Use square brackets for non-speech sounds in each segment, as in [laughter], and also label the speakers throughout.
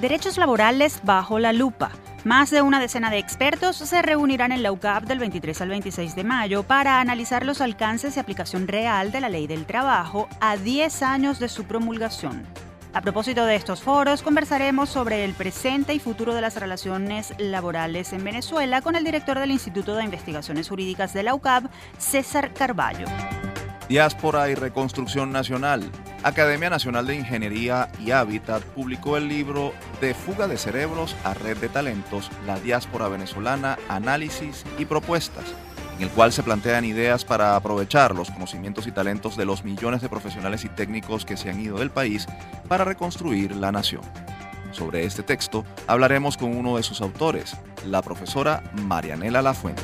Speaker 1: Derechos laborales bajo la lupa. Más de una decena de expertos se reunirán en la UCAP del 23 al 26 de mayo para analizar los alcances y aplicación real de la ley del trabajo a 10 años de su promulgación. A propósito de estos foros, conversaremos sobre el presente y futuro de las relaciones laborales en Venezuela con el director del Instituto de Investigaciones Jurídicas de la UCAP, César Carballo.
Speaker 2: Diáspora y Reconstrucción Nacional. Academia Nacional de Ingeniería y Hábitat publicó el libro De fuga de cerebros a red de talentos, la diáspora venezolana, análisis y propuestas, en el cual se plantean ideas para aprovechar los conocimientos y talentos de los millones de profesionales y técnicos que se han ido del país para reconstruir la nación. Sobre este texto hablaremos con uno de sus autores, la profesora Marianela Lafuente.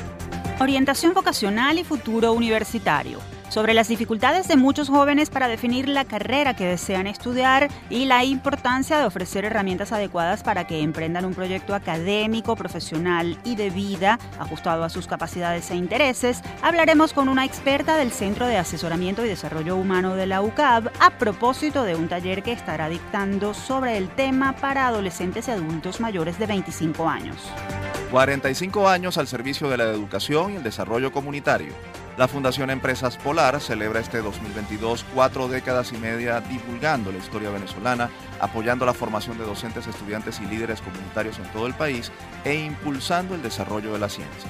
Speaker 1: Orientación vocacional y futuro universitario sobre las dificultades de muchos jóvenes para definir la carrera que desean estudiar y la importancia de ofrecer herramientas adecuadas para que emprendan un proyecto académico, profesional y de vida ajustado a sus capacidades e intereses, hablaremos con una experta del Centro de Asesoramiento y Desarrollo Humano de la UCAB a propósito de un taller que estará dictando sobre el tema para adolescentes y adultos mayores de 25 años.
Speaker 2: 45 años al servicio de la educación y el desarrollo comunitario. La Fundación Empresas Polar celebra este 2022 cuatro décadas y media divulgando la historia venezolana, apoyando la formación de docentes, estudiantes y líderes comunitarios en todo el país e impulsando el desarrollo de la ciencia.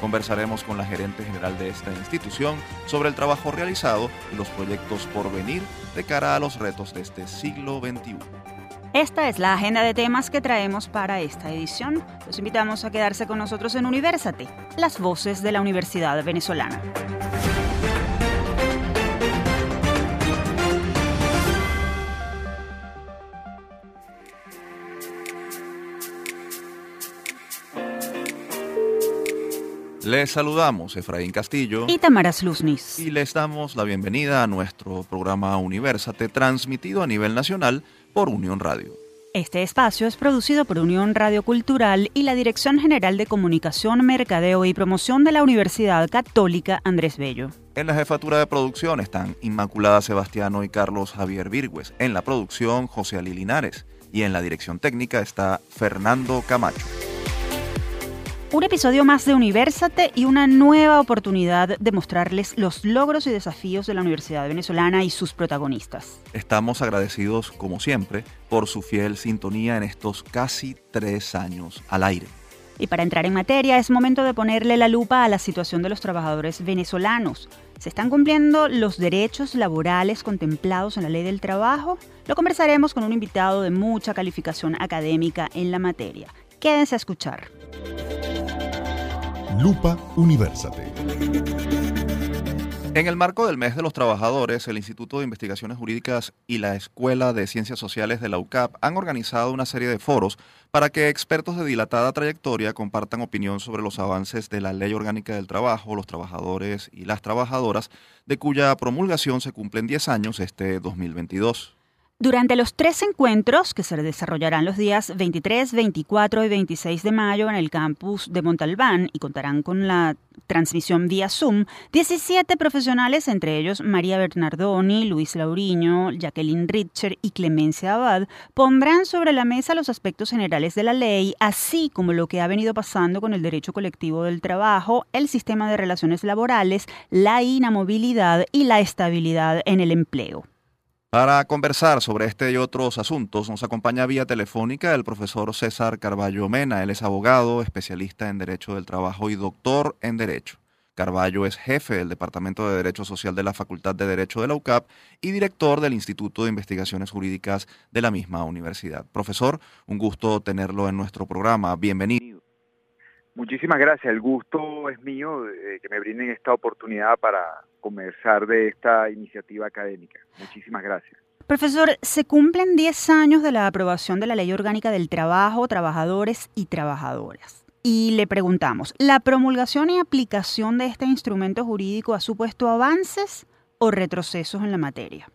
Speaker 2: Conversaremos con la gerente general de esta institución sobre el trabajo realizado y los proyectos por venir de cara a los retos de este siglo XXI.
Speaker 1: Esta es la agenda de temas que traemos para esta edición. Los invitamos a quedarse con nosotros en Universate, las voces de la Universidad Venezolana.
Speaker 2: Les saludamos Efraín Castillo
Speaker 1: y Tamara Sluznis.
Speaker 2: Y les damos la bienvenida a nuestro programa Universate, transmitido a nivel nacional por Unión Radio.
Speaker 1: Este espacio es producido por Unión Radio Cultural y la Dirección General de Comunicación, Mercadeo y Promoción de la Universidad Católica Andrés Bello.
Speaker 2: En la jefatura de producción están Inmaculada Sebastiano y Carlos Javier Virgües. En la producción, José Ali Linares. Y en la dirección técnica está Fernando Camacho.
Speaker 1: Un episodio más de Universate y una nueva oportunidad de mostrarles los logros y desafíos de la Universidad Venezolana y sus protagonistas.
Speaker 2: Estamos agradecidos, como siempre, por su fiel sintonía en estos casi tres años al aire.
Speaker 1: Y para entrar en materia es momento de ponerle la lupa a la situación de los trabajadores venezolanos. ¿Se están cumpliendo los derechos laborales contemplados en la ley del trabajo? Lo conversaremos con un invitado de mucha calificación académica en la materia. Quédense a escuchar.
Speaker 3: Lupa Universate.
Speaker 2: En el marco del mes de los trabajadores, el Instituto de Investigaciones Jurídicas y la Escuela de Ciencias Sociales de la UCAP han organizado una serie de foros para que expertos de dilatada trayectoria compartan opinión sobre los avances de la Ley Orgánica del Trabajo, los trabajadores y las trabajadoras, de cuya promulgación se cumplen 10 años este 2022.
Speaker 1: Durante los tres encuentros que se desarrollarán los días 23, 24 y 26 de mayo en el campus de Montalbán y contarán con la transmisión vía Zoom, 17 profesionales, entre ellos María Bernardoni, Luis Lauriño, Jacqueline Richer y Clemencia Abad, pondrán sobre la mesa los aspectos generales de la ley, así como lo que ha venido pasando con el derecho colectivo del trabajo, el sistema de relaciones laborales, la inamovilidad y la estabilidad en el empleo.
Speaker 2: Para conversar sobre este y otros asuntos nos acompaña vía telefónica el profesor César Carballo Mena. Él es abogado, especialista en Derecho del Trabajo y doctor en Derecho. Carballo es jefe del Departamento de Derecho Social de la Facultad de Derecho de la UCAP y director del Instituto de Investigaciones Jurídicas de la misma universidad. Profesor, un gusto tenerlo en nuestro programa. Bienvenido.
Speaker 4: Muchísimas gracias. El gusto es mío de que me brinden esta oportunidad para conversar de esta iniciativa académica. Muchísimas gracias.
Speaker 1: Profesor, se cumplen 10 años de la aprobación de la Ley Orgánica del Trabajo, Trabajadores y Trabajadoras. Y le preguntamos, ¿la promulgación y aplicación de este instrumento jurídico ha supuesto avances o retrocesos en la materia?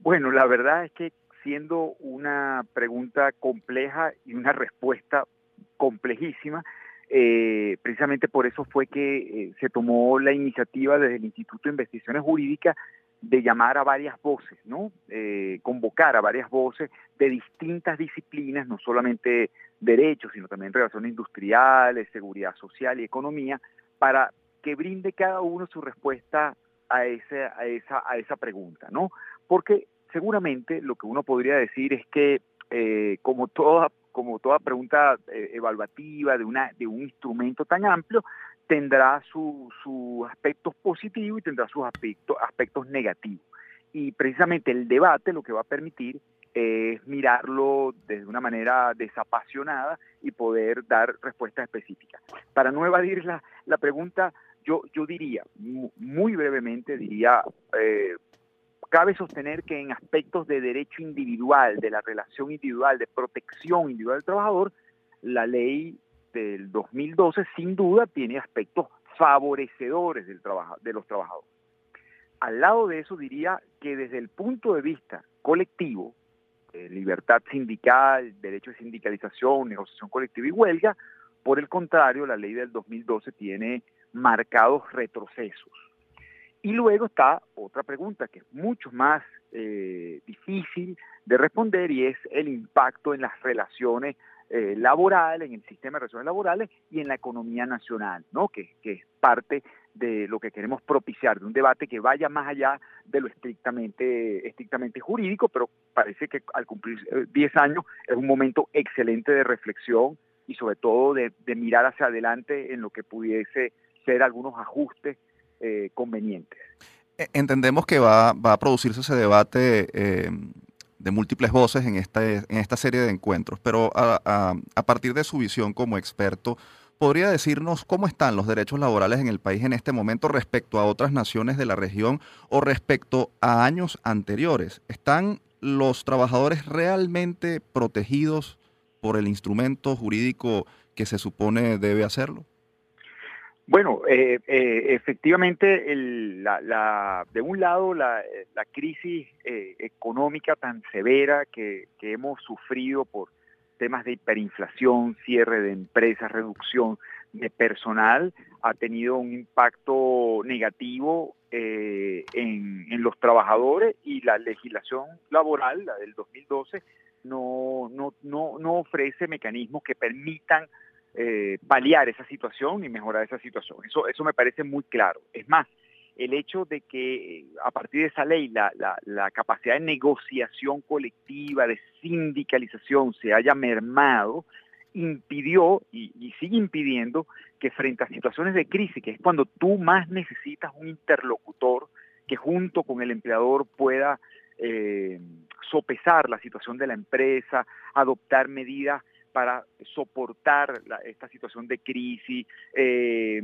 Speaker 4: Bueno, la verdad es que siendo una pregunta compleja y una respuesta complejísima. Eh, precisamente por eso fue que eh, se tomó la iniciativa desde el Instituto de Investigaciones Jurídicas de llamar a varias voces, ¿no? Eh, convocar a varias voces de distintas disciplinas, no solamente derechos, sino también relaciones industriales, seguridad social y economía, para que brinde cada uno su respuesta a, ese, a, esa, a esa pregunta, ¿no? Porque seguramente lo que uno podría decir es que como toda como toda pregunta eh, evaluativa de una de un instrumento tan amplio tendrá sus su aspectos positivos y tendrá sus aspectos aspectos negativos y precisamente el debate lo que va a permitir es mirarlo de una manera desapasionada y poder dar respuestas específicas. Para no evadir la, la pregunta, yo, yo diría, muy brevemente, diría, eh, cabe sostener que en aspectos de derecho individual, de la relación individual, de protección individual del trabajador, la ley del 2012 sin duda tiene aspectos favorecedores del trabajo, de los trabajadores. Al lado de eso diría que desde el punto de vista colectivo, libertad sindical, derecho de sindicalización, negociación colectiva y huelga. Por el contrario, la ley del 2012 tiene marcados retrocesos. Y luego está otra pregunta que es mucho más eh, difícil de responder y es el impacto en las relaciones eh, laborales, en el sistema de relaciones laborales y en la economía nacional, ¿no? que, que es parte de lo que queremos propiciar, de un debate que vaya más allá de lo estrictamente, estrictamente jurídico, pero parece que al cumplir 10 eh, años es un momento excelente de reflexión y sobre todo de, mirar hacia adelante en lo que pudiese ser algunos ajustes eh, convenientes.
Speaker 2: E, entendemos que va, a producirse ese debate eh, de múltiples voces en esta, en esta serie de encuentros, pero a, a partir de su visión como experto, ¿Podría decirnos cómo están los derechos laborales en el país en este momento respecto a otras naciones de la región o respecto a años anteriores? ¿Están los trabajadores realmente protegidos por el instrumento jurídico que se supone debe hacerlo?
Speaker 4: Bueno, eh, eh, efectivamente, de un lado, la, crisis eh, económica tan severa que, hemos sufrido por temas de hiperinflación, cierre de empresas, reducción de personal, ha tenido un impacto negativo eh, en, los trabajadores y la legislación laboral, la del 2012, no, no, no, no ofrece mecanismos que permitan eh, paliar esa situación y mejorar esa situación. Eso, eso me parece muy claro. Es más, el hecho de que a partir de esa ley la, la, capacidad de negociación colectiva, de sindicalización se haya mermado, impidió y, sigue impidiendo que frente a situaciones de crisis, que es cuando tú más necesitas un interlocutor que junto con el empleador pueda eh, sopesar la situación de la empresa, adoptar medidas para soportar esta situación de crisis, eh,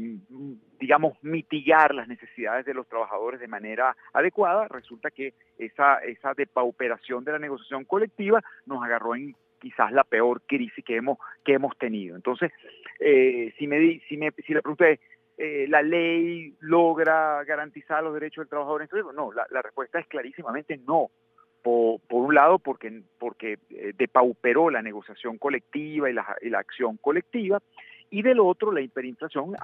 Speaker 4: digamos, mitigar las necesidades de los trabajadores de manera adecuada, resulta que esa, depauperación de la negociación colectiva nos agarró en quizás la peor crisis que hemos, que hemos tenido. Entonces, eh, si, me, si, me, si le pregunté, eh, ¿la ley logra garantizar los derechos del trabajador? no, la, la respuesta es clarísimamente no por, un lado porque, porque eh, depauperó la negociación colectiva y la, y la, acción colectiva, y del otro la hiperinflación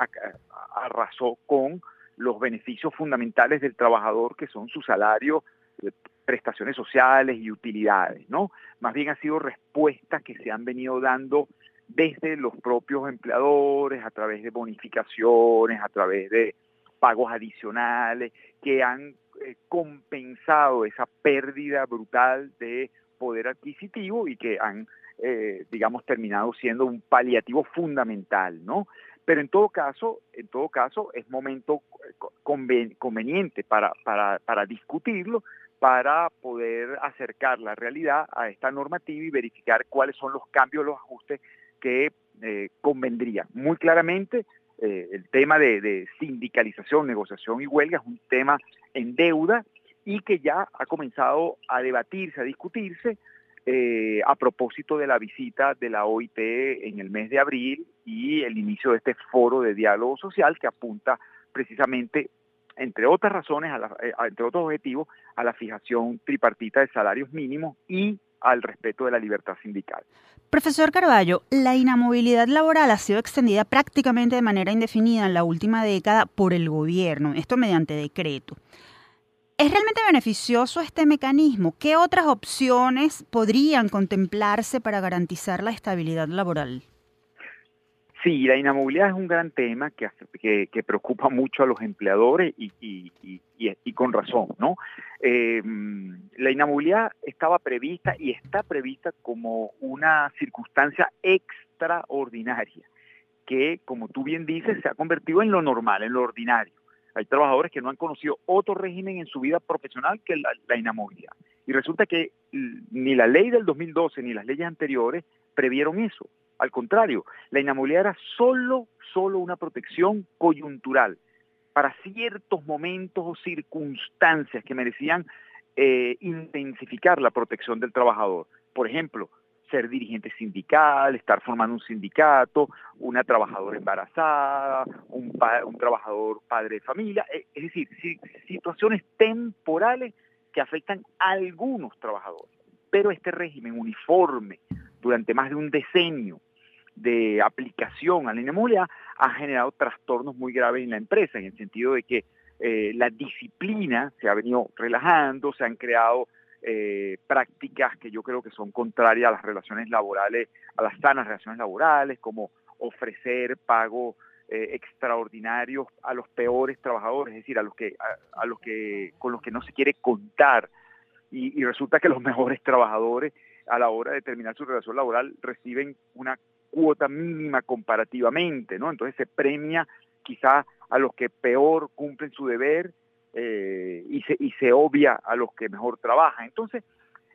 Speaker 4: arrasó con los beneficios fundamentales del trabajador, que son su salario, eh, prestaciones sociales y utilidades, ¿no? Más bien han sido respuestas que se han venido dando desde los propios empleadores, a través de bonificaciones, a través de pagos adicionales, que han eh, compensado esa pérdida brutal de poder adquisitivo y que han, eh, digamos, terminado siendo un paliativo fundamental, ¿no? Pero en todo caso, en todo caso, es momento eh, conveniente para, para, para discutirlo, para poder acercar la realidad a esta normativa y verificar cuáles son los cambios, los ajustes que eh, convendrían. Muy claramente, el tema de, sindicalización, negociación y huelga es un tema en deuda y que ya ha comenzado a debatirse, a discutirse eh, a propósito de la visita de la OIT en el mes de abril y el inicio de este foro de diálogo social que apunta precisamente, entre otras razones, eh, entre otros objetivos, a la fijación tripartita de salarios mínimos y al respeto de la libertad sindical.
Speaker 1: Profesor Carballo, la inamovilidad laboral ha sido extendida prácticamente de manera indefinida en la última década por el gobierno, esto mediante decreto. ¿Es realmente beneficioso este mecanismo? ¿Qué otras opciones podrían contemplarse para garantizar la estabilidad laboral?
Speaker 4: Sí, la inamovilidad es un gran tema que, preocupa mucho a los empleadores y, con razón, ¿no? Em, la inamovilidad estaba prevista y está prevista como una circunstancia extraordinaria que, como tú bien dices, se ha convertido en lo normal, en lo ordinario. Hay trabajadores que no han conocido otro régimen en su vida profesional que la, la inamovilidad. Y resulta que ni la ley del 2012 ni las leyes anteriores previeron eso. Al contrario, la inamovilidad era solo, solo una protección coyuntural para ciertos momentos o circunstancias que merecían eh, intensificar la protección del trabajador. Por ejemplo, ser dirigente sindical, estar formando un sindicato, una trabajadora embarazada, un, trabajador padre de familia, eh, es decir, situaciones temporales que afectan a algunos trabajadores. Pero este régimen uniforme durante más de un decenio de aplicación a la inamovilidad ha generado trastornos muy graves en la empresa, en el sentido de que eh, la disciplina se ha venido relajando, se han creado eh, prácticas que yo creo que son contrarias a las relaciones laborales, a las sanas relaciones laborales, como ofrecer pagos eh, extraordinarios a los peores trabajadores, es decir, a los que, a, los que con los que no se quiere contar. Y, resulta que los [laughs] mejores trabajadores a la hora de terminar su relación laboral reciben una cuota mínima comparativamente, ¿no? Entonces se premia quizá a los que peor cumplen su deber eh, y, se, y se obvia a los que mejor trabajan. Entonces,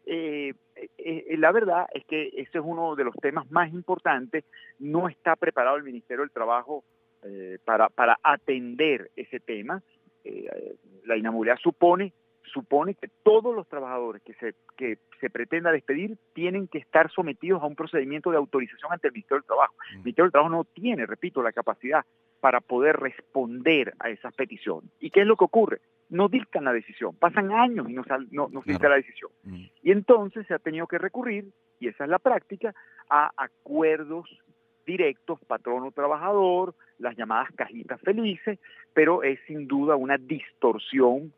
Speaker 4: eh, eh, la verdad es que ese es uno de los temas más importantes. No está preparado el Ministerio del Trabajo para, para atender ese tema. la inamovilidad supone supone que todos los trabajadores que se, que se pretenda despedir tienen que estar sometidos a un procedimiento de autorización ante el Ministerio del Trabajo. El Ministerio del Trabajo no tiene, repito, la capacidad para poder responder a esas peticiones. ¿Y qué es lo que ocurre? No dictan la decisión, pasan años y no, no, no se dicta la decisión. Y entonces se ha tenido que recurrir, y esa es la práctica, a acuerdos directos, patrono-trabajador, las llamadas cajitas felices, pero es sin duda una distorsión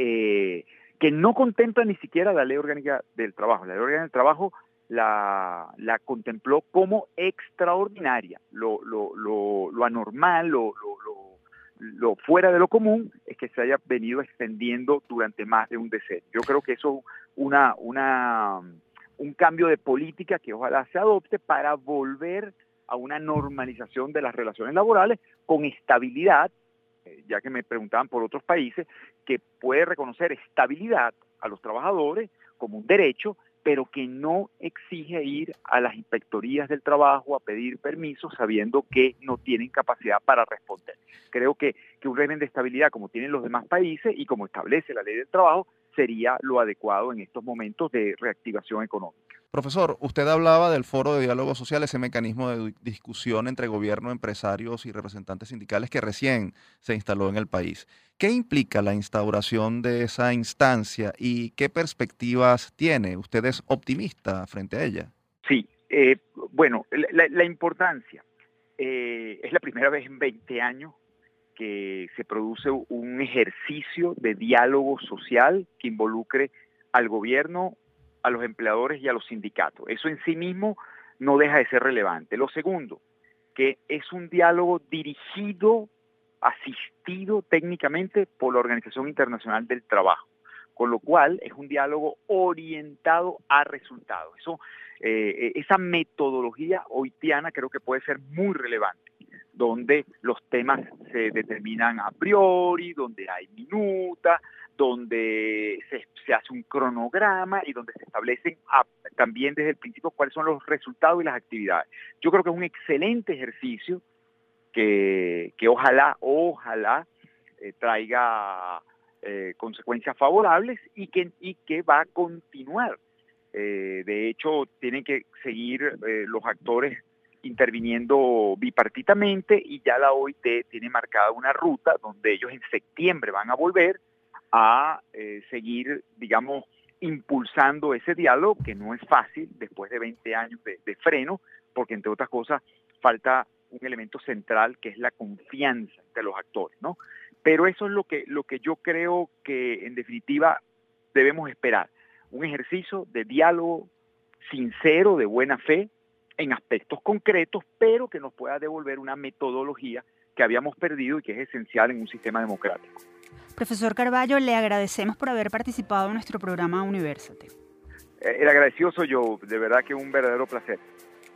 Speaker 4: eh, que no contempla ni siquiera la ley orgánica del trabajo. La ley orgánica del trabajo la, la contempló como extraordinaria. Lo, lo, lo, lo anormal, lo, lo, fuera de lo común es que se haya venido extendiendo durante más de un decenio. Yo creo que eso es una, una, un cambio de política que ojalá se adopte para volver a una normalización de las relaciones laborales con estabilidad ya que me preguntaban por otros países, que puede reconocer estabilidad a los trabajadores como un derecho, pero que no exige ir a las inspectorías del trabajo a pedir permiso sabiendo que no tienen capacidad para responder. Creo que, que un régimen de estabilidad como tienen los demás países y como establece la ley del trabajo sería lo adecuado en estos momentos de reactivación económica.
Speaker 2: Profesor, usted hablaba del foro de diálogo social, ese mecanismo de discusión entre gobierno, empresarios y representantes sindicales que recién se instaló en el país. ¿Qué implica la instauración de esa instancia y qué perspectivas tiene? ¿Usted es optimista frente a ella?
Speaker 4: Sí, eh, bueno, la, importancia. Eh, es la primera vez en 20 años que se produce un ejercicio de diálogo social que involucre al gobierno, a los empleadores y a los sindicatos. Eso en sí mismo no deja de ser relevante. Lo segundo, que es un diálogo dirigido, asistido técnicamente por la Organización Internacional del Trabajo, con lo cual es un diálogo orientado a resultados. Eso, eh, esa metodología hoitiana creo que puede ser muy relevante donde los temas se determinan a priori, donde hay minuta, donde se, hace un cronograma y donde se establecen también desde el principio cuáles son los resultados y las actividades. Yo creo que es un excelente ejercicio que, ojalá, ojalá eh, traiga eh, consecuencias favorables y que, y que va a continuar. Eh, de hecho, tienen que seguir los actores interviniendo bipartitamente y ya la OIT tiene marcada una ruta donde ellos en septiembre van a volver a eh, seguir, digamos, impulsando ese diálogo, que no es fácil después de 20 años de, freno, porque entre otras cosas falta un elemento central que es la confianza entre los actores, ¿no? pero eso es lo que, lo que yo creo que en definitiva debemos esperar. Un ejercicio de diálogo sincero, de buena fe, en aspectos concretos, pero que nos pueda devolver una metodología que habíamos perdido y que es esencial en un sistema democrático.
Speaker 1: Profesor Carballo, le agradecemos por haber participado en nuestro programa Universate.
Speaker 4: Eh, el agradecido soy yo, de verdad que un verdadero placer.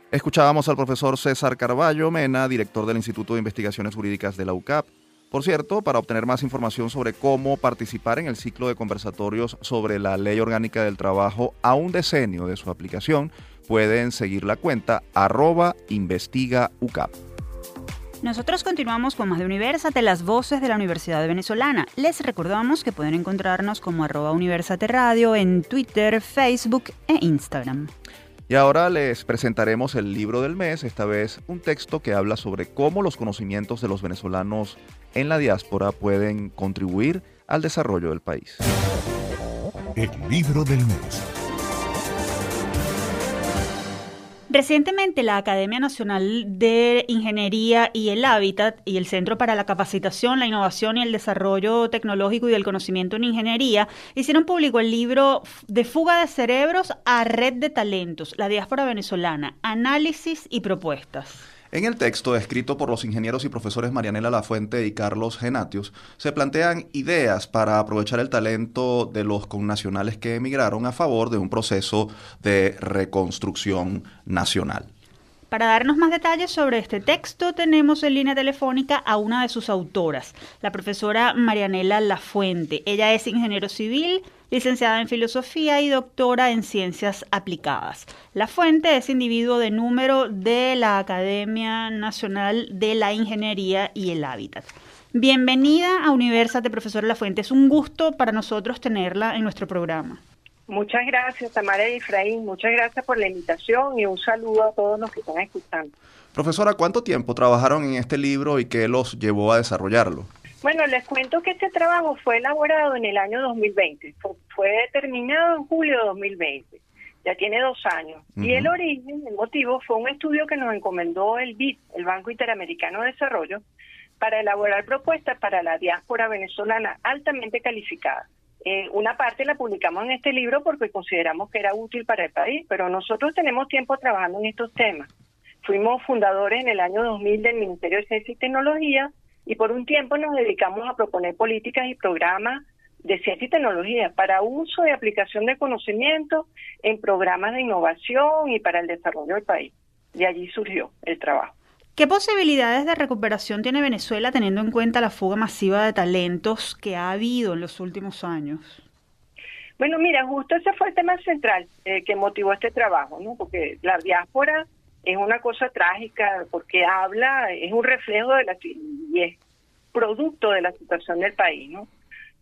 Speaker 2: Escuchábamos al profesor César Carballo Mena, director del Instituto de Investigaciones Jurídicas de la UCAP. Por cierto, para obtener más información sobre cómo participar en el ciclo de conversatorios sobre la Ley Orgánica del Trabajo a un decenio de su aplicación, pueden seguir la cuenta arroba investigaucap.
Speaker 1: Nosotros continuamos con más de Universate, las voces de la Universidad Venezolana. Les recordamos que pueden encontrarnos como arroba Universate Radio en Twitter, Facebook e Instagram.
Speaker 2: Y ahora les presentaremos el libro del mes, esta vez un texto que habla sobre cómo los conocimientos de los venezolanos en la diáspora pueden contribuir al desarrollo del país.
Speaker 3: El libro del mes.
Speaker 1: Recientemente la Academia Nacional de Ingeniería y el Hábitat y el Centro para la Capacitación, la Innovación y el Desarrollo Tecnológico y del Conocimiento en Ingeniería hicieron público el libro De fuga de cerebros a red de talentos, la diáspora venezolana, análisis y propuestas.
Speaker 2: En el texto, escrito por los ingenieros y profesores Marianela Lafuente y Carlos Genatius, se plantean ideas para aprovechar el talento de los connacionales que emigraron a favor de un proceso de reconstrucción nacional.
Speaker 1: Para darnos más detalles sobre este texto, tenemos en línea telefónica a una de sus autoras, la profesora Marianela Lafuente. Ella es ingeniero civil, licenciada en filosofía y doctora en ciencias aplicadas. La fuente es individuo de número de la Academia Nacional de la Ingeniería y el Hábitat. Bienvenida a Universate, profesora La Fuente. Es un gusto para nosotros tenerla en nuestro programa.
Speaker 5: Muchas gracias, Tamara y Efraín. Muchas gracias por la invitación y un saludo a todos los que están escuchando.
Speaker 2: Profesora, ¿cuánto tiempo trabajaron en este libro y qué los llevó a desarrollarlo?
Speaker 5: Bueno, les cuento que este trabajo fue elaborado en el año 2020, fue, terminado en julio de 2020, ya tiene dos años. Y el origen, el motivo, fue un estudio que nos encomendó el BID, el Banco Interamericano de Desarrollo, para elaborar propuestas para la diáspora venezolana altamente calificada. Eh, una parte la publicamos en este libro porque consideramos que era útil para el país, pero nosotros tenemos tiempo trabajando en estos temas. Fuimos fundadores en el año 2000 del Ministerio de Ciencia y Tecnología y por un tiempo nos dedicamos a proponer políticas y programas de ciencia y tecnología para uso y aplicación de conocimiento en programas de innovación y para el desarrollo del país. Y allí surgió el trabajo.
Speaker 1: ¿Qué posibilidades de recuperación tiene Venezuela teniendo en cuenta la fuga masiva de talentos que ha habido en los últimos años?
Speaker 5: Bueno, mira, justo ese fue el tema central eh, que motivó este trabajo, ¿no? Porque la diáspora es una cosa trágica porque habla, es un reflejo de la y es producto de la situación del país, ¿no?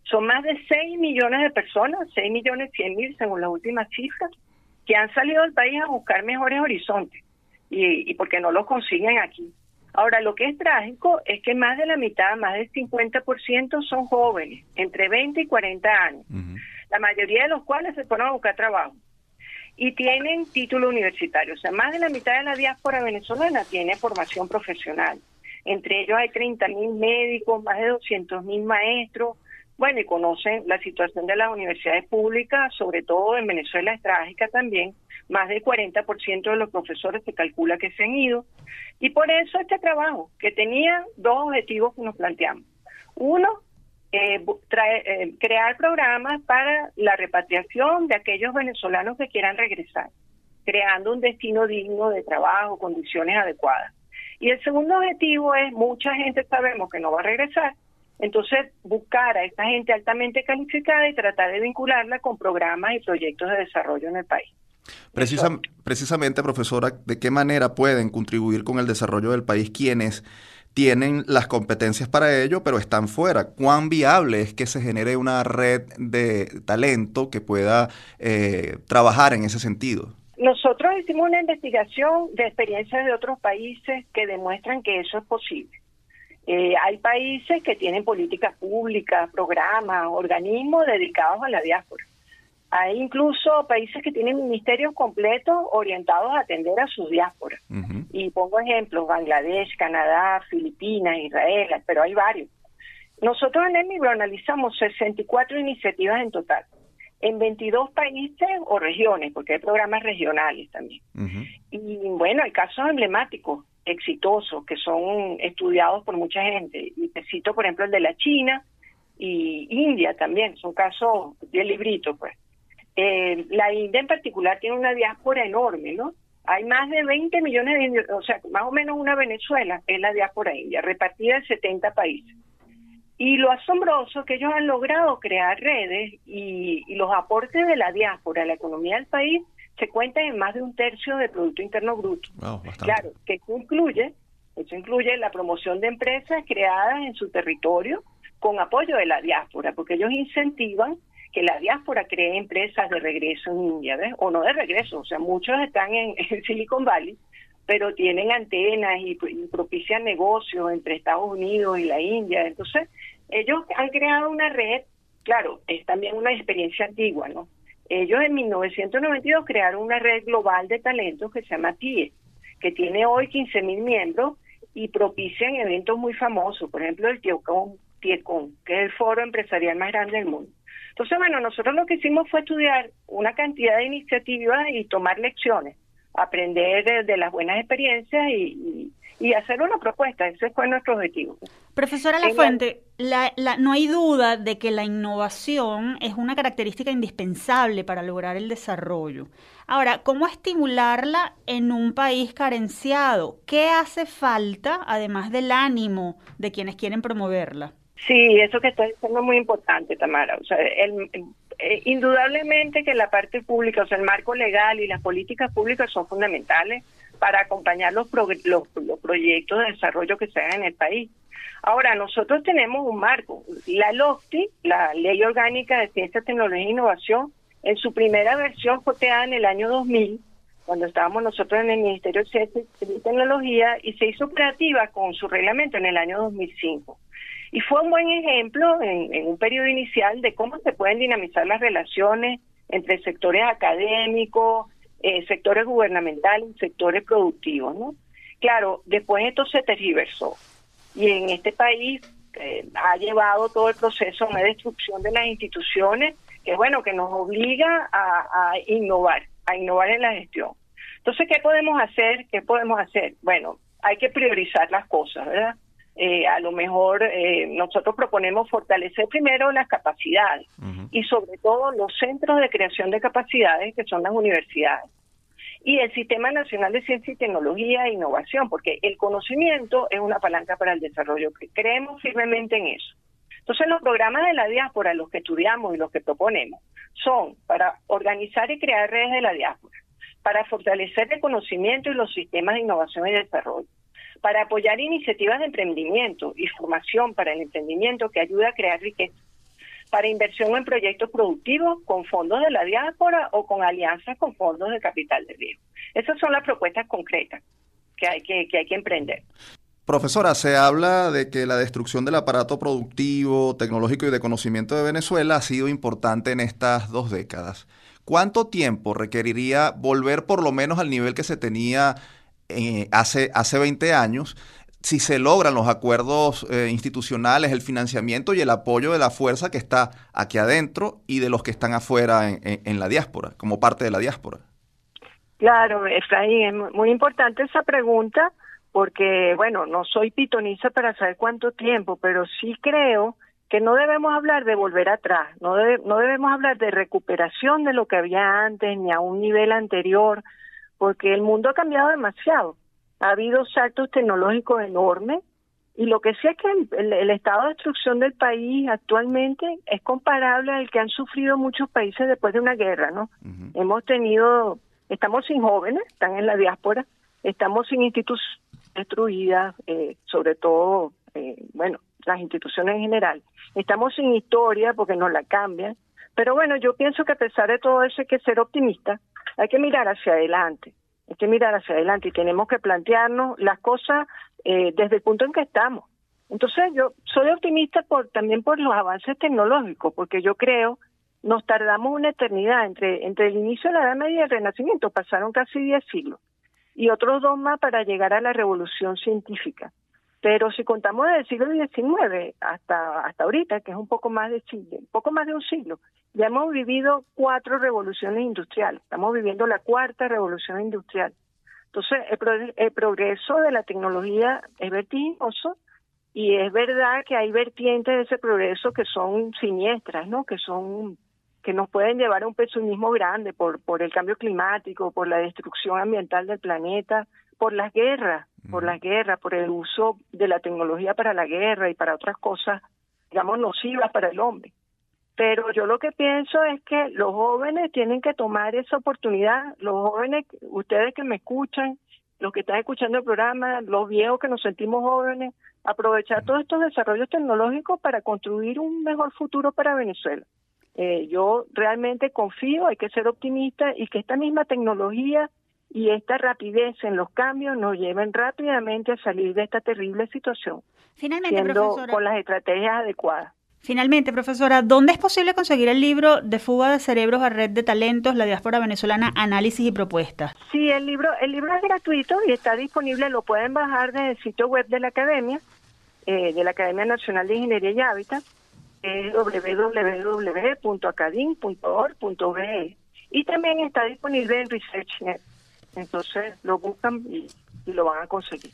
Speaker 5: Son más de 6 millones de personas, 6 millones 100 mil según las últimas cifras, que han salido del país a buscar mejores horizontes y, y porque no los consiguen aquí. Ahora, lo que es trágico es que más de la mitad, más del 50% son jóvenes, entre 20 y 40 años, la mayoría de los cuales se ponen a buscar trabajo y tienen título universitario. O sea, más de la mitad de la diáspora venezolana tiene formación profesional. Entre ellos hay 30.000 médicos, más de 200.000 maestros. Bueno, y conocen la situación de las universidades públicas, sobre todo en Venezuela es trágica también. Más del 40% de los profesores se calcula que se han ido. Y por eso este trabajo, que tenía dos objetivos que nos planteamos. Uno, eh, eh, crear programas para la repatriación de aquellos venezolanos que quieran regresar, creando un destino digno de trabajo, condiciones adecuadas. Y el segundo objetivo es, mucha gente sabemos que no va a regresar, entonces buscar a esta gente altamente calificada y tratar de vincularla con programas y proyectos de desarrollo en el país.
Speaker 2: precisamente, profesora, ¿de qué manera pueden contribuir con el desarrollo del país quienes tienen las competencias para ello, pero están fuera. ¿Cuán viable es que se genere una red de talento que pueda eh, trabajar en ese sentido?
Speaker 5: Nosotros hicimos una investigación de experiencias de otros países que demuestran que eso es posible. Eh, hay países que tienen políticas públicas, programas, organismos dedicados a la diáspora. Hay incluso países que tienen ministerios completos orientados a atender a sus diásporas. Y pongo ejemplos, Bangladesh, Canadá, Filipinas, Israel, pero hay varios. Nosotros en el libro analizamos 64 iniciativas en total, en 22 países o regiones, porque hay programas regionales también. Y bueno, hay casos emblemáticos, exitosos, que son estudiados por mucha gente. Y te cito, por ejemplo, el de la China y India también, son casos de librito, pues. Eh, la India en particular tiene una diáspora enorme, ¿no? Hay más de 20 millones de indios, o sea, más o menos una Venezuela es la diáspora india, repartida en 70 países. Y lo asombroso es que ellos han logrado crear redes y, los aportes de la diáspora a la economía del país se cuentan en más de un tercio del Producto Interno Bruto. claro, que eso incluye, eso incluye la promoción de empresas creadas en su territorio con apoyo de la diáspora, porque ellos incentivan que la diáspora cree empresas de regreso en India, ¿ves? O no de regreso, o sea, muchos están en, [laughs] Silicon Valley, pero tienen antenas y, propician negocios entre Estados Unidos y la India. Entonces, ellos han creado una red, claro, es también una experiencia antigua, ¿no? Ellos en 1992 crearon una red global de talentos que se llama TIE, que tiene hoy 15.000 miembros y propician eventos muy famosos, por ejemplo el TIECON, TIECON, que es el foro empresarial más grande del mundo. Entonces, bueno, nosotros lo que hicimos fue estudiar una cantidad de iniciativas y tomar lecciones, aprender de, las buenas experiencias y, hacer una propuesta. Ese fue nuestro objetivo.
Speaker 1: Profesora Lafuente, la, la, no hay duda de que la innovación es una característica indispensable para lograr el desarrollo. Ahora, ¿cómo estimularla en un país carenciado? ¿Qué hace falta, además del ánimo de quienes quieren promoverla?
Speaker 5: Sí, eso que está diciendo es muy importante, Tamara. O sea, el, eh, indudablemente que la parte pública, o sea, el marco legal y las políticas públicas son fundamentales para acompañar los, los, proyectos de desarrollo que se hagan en el país. Ahora, nosotros tenemos un marco. La LOCTI, la Ley Orgánica de Ciencia, Tecnología e Innovación, en su primera versión creada en el año 2000, cuando estábamos nosotros en el Ministerio de Ciencia y Tecnología, y se hizo operativa con su reglamento en el año 2005. Y fue un buen ejemplo en, un periodo inicial de cómo se pueden dinamizar las relaciones entre sectores académicos, eh, sectores gubernamentales sectores productivos, ¿no? Claro, después esto se tergiversó y en este país eh, ha llevado todo el proceso a una destrucción de las instituciones que, bueno, que nos obliga a, a innovar, a innovar en la gestión. Entonces, ¿qué podemos hacer? ¿Qué podemos hacer? Bueno, hay que priorizar las cosas, ¿verdad? Eh, a lo mejor eh, nosotros proponemos fortalecer primero las capacidades y sobre todo los centros de creación de capacidades que son las universidades. Y el Sistema Nacional de Ciencia y Tecnología e Innovación, porque el conocimiento es una palanca para el desarrollo, creemos firmemente en eso. Entonces los programas de la diáspora, los que estudiamos y los que proponemos, son para organizar y crear redes de la diáspora, para fortalecer el conocimiento y los sistemas de innovación y desarrollo, para apoyar iniciativas de emprendimiento y formación para el emprendimiento que ayuda a crear riqueza, para inversión en proyectos productivos con fondos de la diáspora o con alianzas con fondos de capital de riesgo. Esas son las propuestas concretas que hay que, que hay que emprender.
Speaker 2: Profesora, se habla de que la destrucción del aparato productivo, tecnológico y de conocimiento de Venezuela ha sido importante en estas dos décadas. ¿Cuánto tiempo requeriría volver por lo menos al nivel que se tenía eh, hace, hace 20 años, si se logran los acuerdos eh, institucionales, el financiamiento y el apoyo de la fuerza que está aquí adentro y de los que están afuera en, la diáspora, como parte de la diáspora.
Speaker 5: Claro, Efraín, es muy importante esa pregunta porque, bueno, no soy pitoniza para saber cuánto tiempo, pero sí creo que no debemos hablar de volver atrás, no, no debemos hablar de recuperación de lo que había antes ni a un nivel anterior, porque el mundo ha cambiado demasiado. Ha habido saltos tecnológicos enormes y lo que sí es que el, estado de destrucción del país actualmente es comparable al que han sufrido muchos países después de una guerra, ¿no? Hemos tenido, estamos sin jóvenes, están en la diáspora, estamos sin instituciones destruidas, eh, sobre todo, eh, bueno, las instituciones en general. Estamos sin historia porque nos la cambian. Pero bueno, yo pienso que a pesar de todo eso hay que ser optimista hay que mirar hacia adelante, hay que mirar hacia adelante y tenemos que plantearnos las cosas eh, desde el punto en que estamos. Entonces yo soy optimista por también por los avances tecnológicos, porque yo creo nos tardamos una eternidad entre entre el inicio de la Edad Media y el Renacimiento, pasaron casi diez siglos y otros dos más para llegar a la revolución científica. Pero si contamos desde el siglo XIX hasta, hasta ahorita, que es un poco más de siglo, un poco más de un siglo, ya hemos vivido cuatro revoluciones industriales. Estamos viviendo la cuarta revolución industrial. Entonces, el, el progreso de la tecnología es vertiginoso y es verdad que hay vertientes de ese progreso que son siniestras, ¿no? Que son que nos pueden llevar a un pesimismo grande por por el cambio climático, por la destrucción ambiental del planeta, por las guerras, por las guerras, por el uso de la tecnología para la guerra y para otras cosas, digamos, nocivas para el hombre. Pero yo lo que pienso es que los jóvenes tienen que tomar esa oportunidad, los jóvenes, ustedes que me escuchan, los que están escuchando el programa, los viejos que nos sentimos jóvenes, aprovechar todos estos desarrollos tecnológicos para construir un mejor futuro para Venezuela. Eh, yo realmente confío, hay que ser optimista y que esta misma tecnología y esta rapidez en los cambios nos lleven rápidamente a salir de esta terrible situación.
Speaker 1: Finalmente,
Speaker 5: profesora. Con las estrategias adecuadas.
Speaker 1: Finalmente, profesora, ¿dónde es posible conseguir el libro de fuga de cerebros a red de talentos, la diáspora venezolana, análisis y propuestas?
Speaker 5: Sí, el libro, el libro es gratuito y está disponible, lo pueden bajar desde el sitio web de la academia, eh, de la Academia Nacional de Ingeniería y Hábitat, es www.acadin.org.be y también está disponible en ResearchNet. Entonces lo buscan y lo van a conseguir.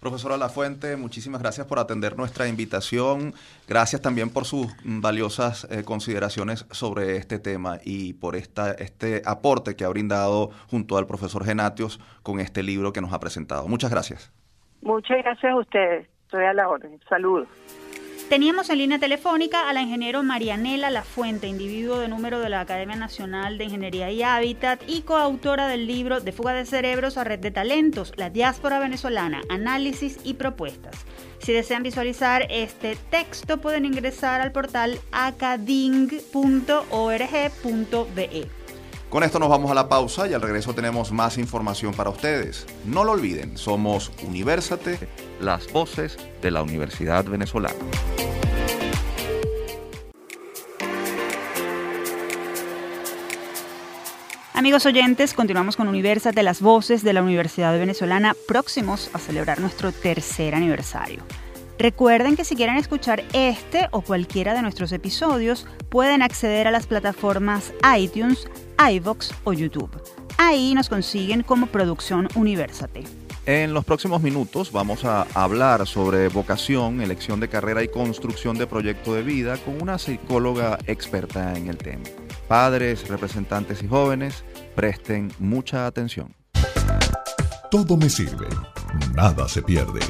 Speaker 2: Profesora Lafuente, muchísimas gracias por atender nuestra invitación. Gracias también por sus valiosas eh, consideraciones sobre este tema y por esta, este aporte que ha brindado junto al profesor Genatios con este libro que nos ha presentado. Muchas gracias.
Speaker 5: Muchas gracias a ustedes. Estoy a la orden. Saludos.
Speaker 1: Teníamos en línea telefónica a la ingeniero Marianela Lafuente, individuo de número de la Academia Nacional de Ingeniería y Hábitat y coautora del libro De fuga de cerebros a red de talentos, la diáspora venezolana, análisis y propuestas. Si desean visualizar este texto pueden ingresar al portal acading.org.be.
Speaker 2: Con esto nos vamos a la pausa y al regreso tenemos más información para ustedes. No lo olviden, somos Universate, las voces de la Universidad Venezolana.
Speaker 1: Amigos oyentes, continuamos con Universate, las voces de la Universidad Venezolana, próximos a celebrar nuestro tercer aniversario. Recuerden que si quieren escuchar este o cualquiera de nuestros episodios, pueden acceder a las plataformas iTunes, iVox o YouTube. Ahí nos consiguen como Producción Universate.
Speaker 2: En los próximos minutos vamos a hablar sobre vocación, elección de carrera y construcción de proyecto de vida con una psicóloga experta en el tema. Padres, representantes y jóvenes, presten mucha atención.
Speaker 3: Todo me sirve, nada se pierde.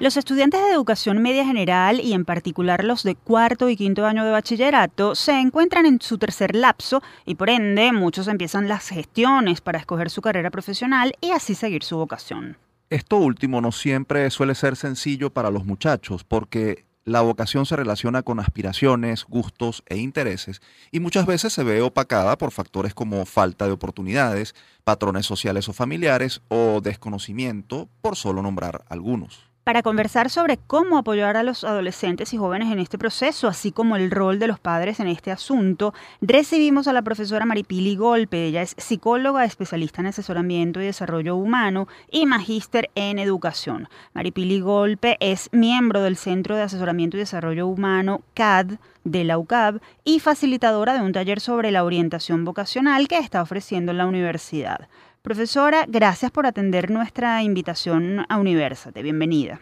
Speaker 1: Los estudiantes de educación media general y en particular los de cuarto y quinto año de bachillerato se encuentran en su tercer lapso y por ende muchos empiezan las gestiones para escoger su carrera profesional y así seguir su vocación.
Speaker 2: Esto último no siempre suele ser sencillo para los muchachos porque la vocación se relaciona con aspiraciones, gustos e intereses y muchas veces se ve opacada por factores como falta de oportunidades, patrones sociales o familiares o desconocimiento, por solo nombrar algunos
Speaker 1: para conversar sobre cómo apoyar a los adolescentes y jóvenes en este proceso, así como el rol de los padres en este asunto, recibimos a la profesora Maripili Golpe. Ella es psicóloga, especialista en asesoramiento y desarrollo humano y magíster en educación. Maripili Golpe es miembro del Centro de Asesoramiento y Desarrollo Humano CAD de la UCAB y facilitadora de un taller sobre la orientación vocacional que está ofreciendo en la universidad. Profesora, gracias por atender nuestra invitación a Universate. Bienvenida.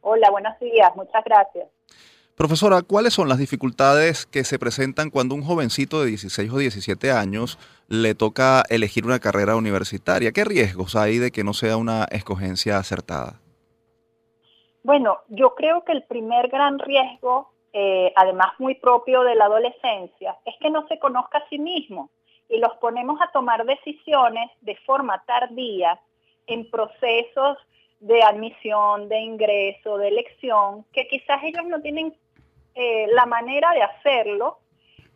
Speaker 6: Hola, buenos días. Muchas gracias.
Speaker 2: Profesora, ¿cuáles son las dificultades que se presentan cuando un jovencito de 16 o 17 años le toca elegir una carrera universitaria? ¿Qué riesgos hay de que no sea una escogencia acertada?
Speaker 6: Bueno, yo creo que el primer gran riesgo, eh, además muy propio de la adolescencia, es que no se conozca a sí mismo y los ponemos a tomar decisiones de forma tardía en procesos de admisión, de ingreso, de elección, que quizás ellos no tienen eh, la manera de hacerlo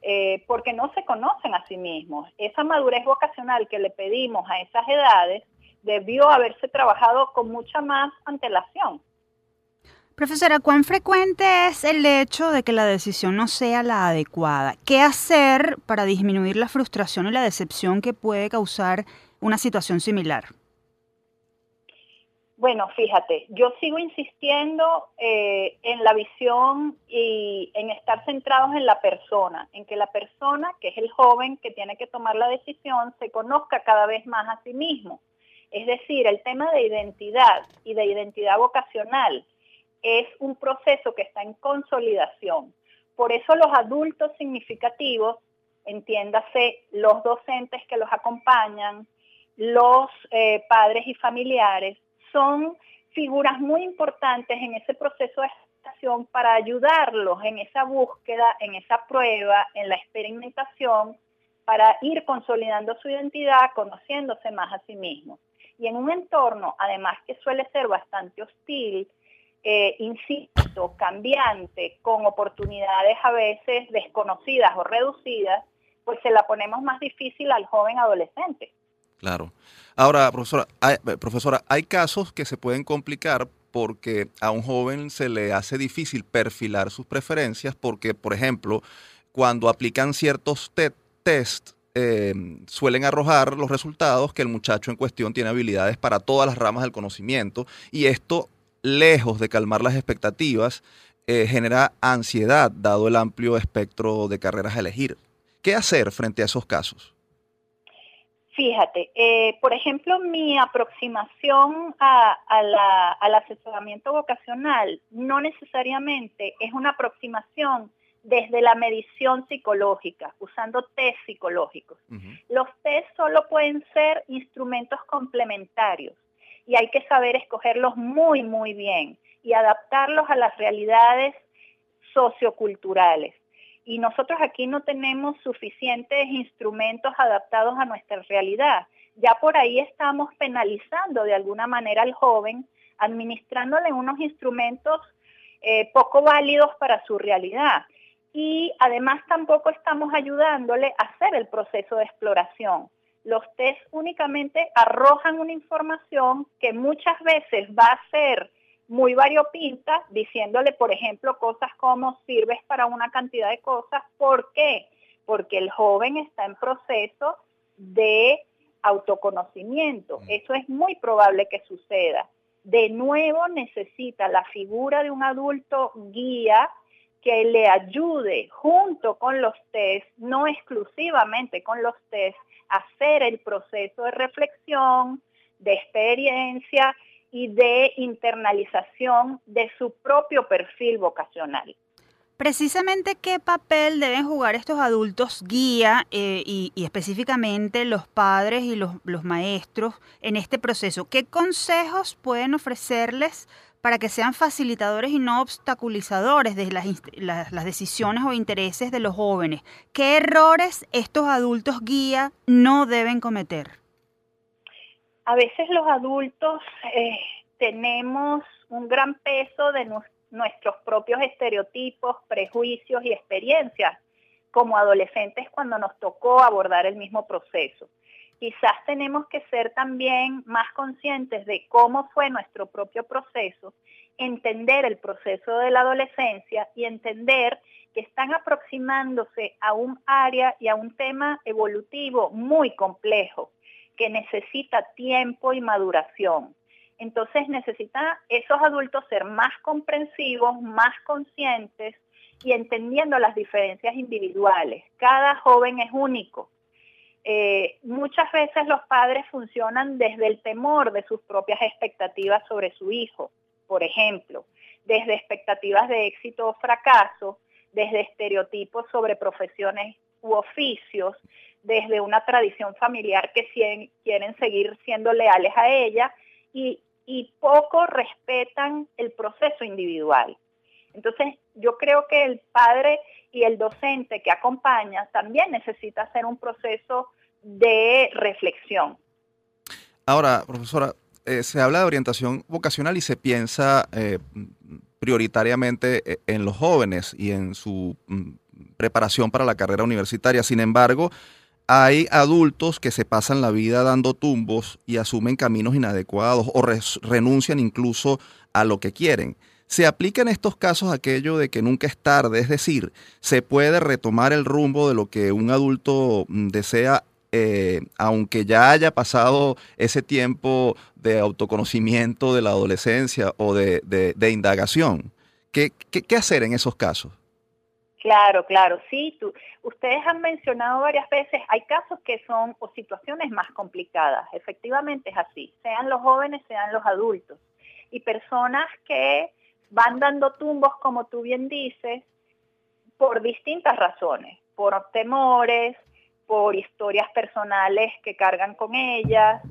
Speaker 6: eh, porque no se conocen a sí mismos. Esa madurez vocacional que le pedimos a esas edades debió haberse trabajado con mucha más antelación.
Speaker 1: Profesora, ¿cuán frecuente es el hecho de que la decisión no sea la adecuada? ¿Qué hacer para disminuir la frustración y la decepción que puede causar una situación similar?
Speaker 6: Bueno, fíjate, yo sigo insistiendo eh, en la visión y en estar centrados en la persona, en que la persona, que es el joven que tiene que tomar la decisión, se conozca cada vez más a sí mismo. Es decir, el tema de identidad y de identidad vocacional es un proceso que está en consolidación. Por eso los adultos significativos, entiéndase los docentes que los acompañan, los eh, padres y familiares, son figuras muy importantes en ese proceso de gestación para ayudarlos en esa búsqueda, en esa prueba, en la experimentación, para ir consolidando su identidad, conociéndose más a sí mismos. Y en un entorno, además que suele ser bastante hostil, eh, insisto, cambiante, con oportunidades a veces desconocidas o reducidas, pues se la ponemos más difícil al joven adolescente.
Speaker 2: Claro. Ahora, profesora, hay, eh, profesora, hay casos que se pueden complicar porque a un joven se le hace difícil perfilar sus preferencias porque, por ejemplo, cuando aplican ciertos test, eh, suelen arrojar los resultados que el muchacho en cuestión tiene habilidades para todas las ramas del conocimiento y esto, lejos de calmar las expectativas, eh, genera ansiedad dado el amplio espectro de carreras a elegir. ¿Qué hacer frente a esos casos?
Speaker 6: Fíjate, eh, por ejemplo, mi aproximación al asesoramiento vocacional no necesariamente es una aproximación desde la medición psicológica, usando test psicológicos. Los test solo pueden ser instrumentos complementarios y hay que saber escogerlos muy, muy bien y adaptarlos a las realidades socioculturales y nosotros aquí no tenemos suficientes instrumentos adaptados a nuestra realidad. Ya por ahí estamos penalizando de alguna manera al joven, administrándole unos instrumentos eh, poco válidos para su realidad. Y además tampoco estamos ayudándole a hacer el proceso de exploración. Los test únicamente arrojan una información que muchas veces va a ser muy variopinta, diciéndole, por ejemplo, cosas como sirves para una cantidad de cosas. ¿Por qué? Porque el joven está en proceso de autoconocimiento. Mm. Eso es muy probable que suceda. De nuevo necesita la figura de un adulto guía que le ayude junto con los test, no exclusivamente con los test, a hacer el proceso de reflexión, de experiencia y de internalización de su propio perfil vocacional.
Speaker 1: Precisamente qué papel deben jugar estos adultos guía eh, y, específicamente los padres y los, maestros en este proceso. ¿Qué consejos pueden ofrecerles para que sean facilitadores y no obstaculizadores de las, decisiones o intereses de los jóvenes? ¿Qué errores estos adultos guía no deben cometer?
Speaker 6: a veces los adultos eh, tenemos un gran peso de nuestros propios estereotipos, prejuicios y experiencias como adolescentes cuando nos tocó abordar el mismo proceso. Quizás tenemos que ser también más conscientes de cómo fue nuestro propio proceso, entender el proceso de la adolescencia y entender que están aproximándose a un área y a un tema evolutivo muy complejo que necesita tiempo y maduración. Entonces necesita esos adultos ser más comprensivos, más conscientes y entendiendo las diferencias individuales. Cada joven es único. Eh, muchas veces los padres funcionan desde el temor de sus propias expectativas sobre su hijo, por ejemplo, desde expectativas de éxito o fracaso, desde estereotipos sobre profesiones u oficios, desde una tradición familiar que quieren seguir siendo leales a ella y, poco respetan el proceso individual. Entonces, yo creo que el padre y el docente que acompaña también necesita hacer un proceso de reflexión.
Speaker 2: Ahora, profesora, eh, se habla de orientación vocacional y se piensa eh, prioritariamente eh, en los jóvenes y en su mm, preparación para la carrera universitaria. Sin embargo, hay adultos que se pasan la vida dando tumbos y asumen caminos inadecuados o renuncian incluso a lo que quieren. ¿Se aplica en estos casos aquello de que nunca es tarde? Es decir, ¿se puede retomar el rumbo de lo que un adulto mm, desea eh, aunque ya haya pasado ese tiempo de autoconocimiento de la adolescencia o de, indagación? ¿Qué, ¿Qué, hacer en esos casos?
Speaker 6: Claro, claro, sí. Ustedes han mencionado varias veces, hay casos que son o situaciones más complicadas. Efectivamente es así, sean los jóvenes, sean los adultos. Y personas que van dando tumbos, como tú bien dices, por distintas razones, por temores, por historias personales que cargan con ellas,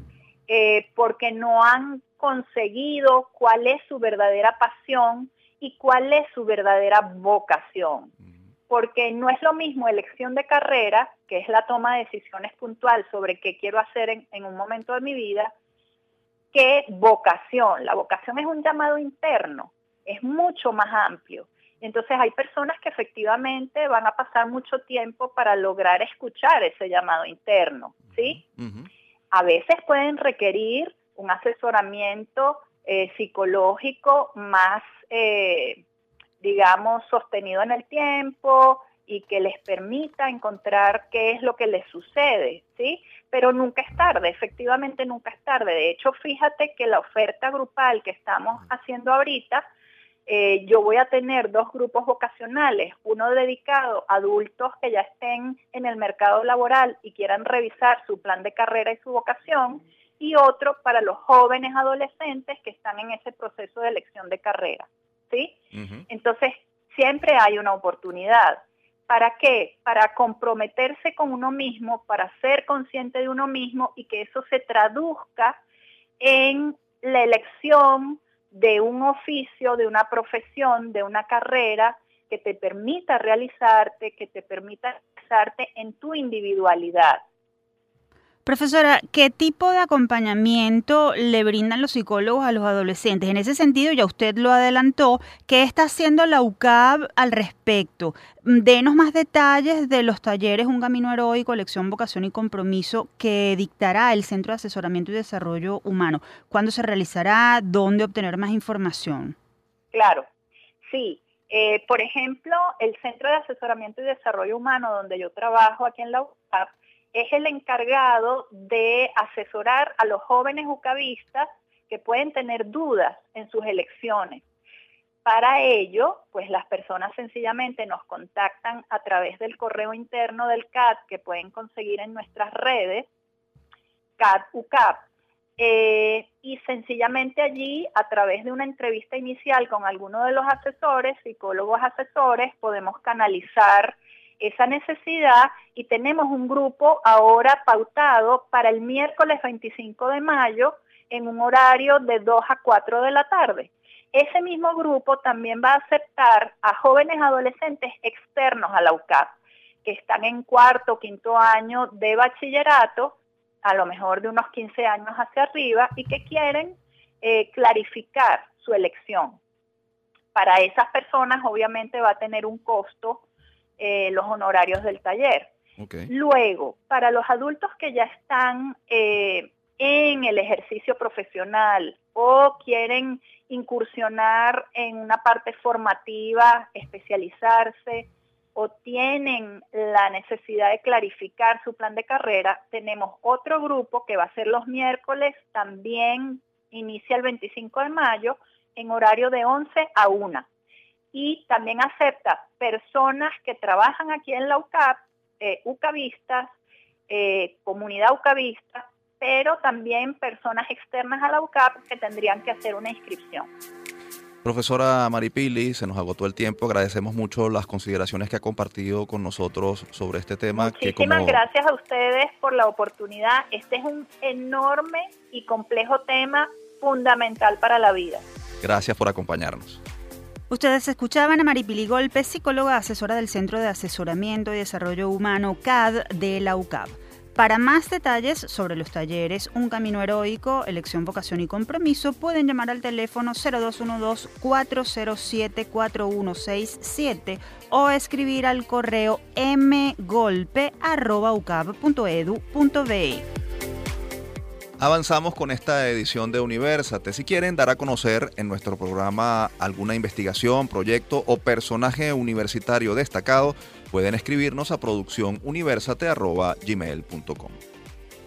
Speaker 6: eh, porque no han conseguido cuál es su verdadera pasión y cuál es su verdadera vocación. Porque no es lo mismo elección de carrera, que es la toma de decisiones puntual sobre qué quiero hacer en, en un momento de mi vida, que vocación. La vocación es un llamado interno, es mucho más amplio. Entonces hay personas que efectivamente van a pasar mucho tiempo para lograr escuchar ese llamado interno, ¿sí? A veces pueden requerir un asesoramiento eh, psicológico más, eh, digamos, sostenido en el tiempo y que les permita encontrar qué es lo que les sucede, ¿sí? Pero nunca es tarde, efectivamente nunca es tarde. De hecho, fíjate que la oferta grupal que estamos haciendo ahorita, eh, yo voy a tener dos grupos vocacionales, uno dedicado a adultos que ya estén en el mercado laboral y quieran revisar su plan de carrera y su vocación, y otro para los jóvenes adolescentes que están en ese proceso de elección de carrera. ¿sí? Entonces, siempre hay una oportunidad. ¿Para qué? Para comprometerse con uno mismo, para ser consciente de uno mismo y que eso se traduzca en la elección de un oficio, de una profesión, de una carrera que te permita realizarte, que te permita realizarte en tu individualidad.
Speaker 1: Profesora, ¿qué tipo de acompañamiento le brindan los psicólogos a los adolescentes? En ese sentido, ya usted lo adelantó, ¿qué está haciendo la UCAB al respecto? Denos más detalles de los talleres Un Camino Heroico, Lección, Vocación y Compromiso que dictará el Centro de Asesoramiento y Desarrollo Humano. ¿Cuándo se realizará? ¿Dónde obtener más información?
Speaker 6: Claro, sí. Eh, por ejemplo, el Centro de Asesoramiento y Desarrollo Humano, donde yo trabajo aquí en la UCAB, es el encargado de asesorar a los jóvenes ucavistas que pueden tener dudas en sus elecciones. Para ello, pues las personas sencillamente nos contactan a través del correo interno del CAT que pueden conseguir en nuestras redes, CAT UCAP, eh, y sencillamente allí, a través de una entrevista inicial con alguno de los asesores, psicólogos asesores, podemos canalizar esa necesidad y tenemos un grupo ahora pautado para el miércoles 25 de mayo en un horario de 2 a 4 de la tarde. Ese mismo grupo también va a aceptar a jóvenes adolescentes externos a la UCAP, que están en cuarto o quinto año de bachillerato, a lo mejor de unos 15 años hacia arriba, y que quieren eh, clarificar su elección. Para esas personas obviamente va a tener un costo eh, los honorarios del taller. Luego, para los adultos que ya están eh, en el ejercicio profesional o quieren incursionar en una parte formativa, especializarse o tienen la necesidad de clarificar su plan de carrera, tenemos otro grupo que va a ser los miércoles, también inicia el 25 de mayo, en horario de 11 a 1 y también acepta personas que trabajan aquí en la UCAP, eh, UCAvistas, eh, comunidad UCAVista, pero también personas externas a la UCAP que tendrían que hacer una inscripción.
Speaker 2: Profesora Maripili, se nos agotó el tiempo. Agradecemos mucho las consideraciones que ha compartido con nosotros sobre este tema.
Speaker 6: Muchísimas gracias a ustedes por la oportunidad. Este es un enorme y complejo tema fundamental para la vida.
Speaker 2: Gracias por acompañarnos.
Speaker 1: Ustedes escuchaban a Maripili Golpe, psicóloga asesora del Centro de Asesoramiento y Desarrollo Humano CAD de la UCAB. Para más detalles sobre los talleres Un Camino Heroico, Elección, Vocación y Compromiso, pueden llamar al teléfono 0212-407-4167 o escribir al correo mgolpe.ucab.edu.be.
Speaker 2: Avanzamos con esta edición de Universate. Si quieren dar a conocer en nuestro programa alguna investigación, proyecto o personaje universitario destacado, Pueden escribirnos a producciónuniversate.gmail.com.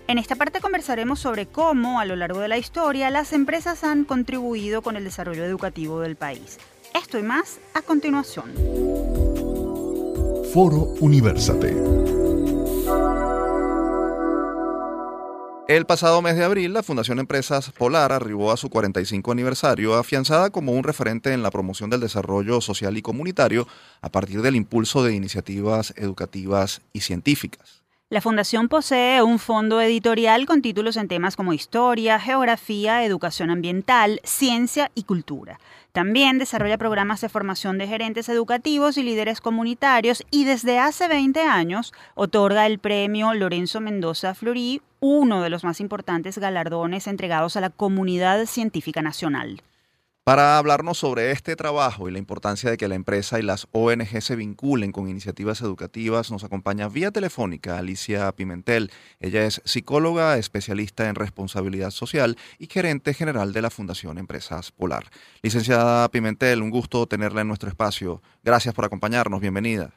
Speaker 1: En esta parte conversaremos sobre cómo, a lo largo de la historia, las empresas han contribuido con el desarrollo educativo del país. Esto y más a continuación.
Speaker 3: Foro Universate.
Speaker 2: El pasado mes de abril, la Fundación Empresas Polar arribó a su 45 aniversario, afianzada como un referente en la promoción del desarrollo social y comunitario a partir del impulso de iniciativas educativas y científicas.
Speaker 1: La Fundación posee un fondo editorial con títulos en temas como historia, geografía, educación ambiental, ciencia y cultura. También desarrolla programas de formación de gerentes educativos y líderes comunitarios y desde hace 20 años otorga el premio Lorenzo Mendoza Florí, uno de los más importantes galardones entregados a la comunidad científica nacional.
Speaker 2: Para hablarnos sobre este trabajo y la importancia de que la empresa y las ONG se vinculen con iniciativas educativas, nos acompaña vía telefónica Alicia Pimentel. Ella es psicóloga, especialista en responsabilidad social y gerente general de la Fundación Empresas Polar. Licenciada Pimentel, un gusto tenerla en nuestro espacio. Gracias por acompañarnos. Bienvenida.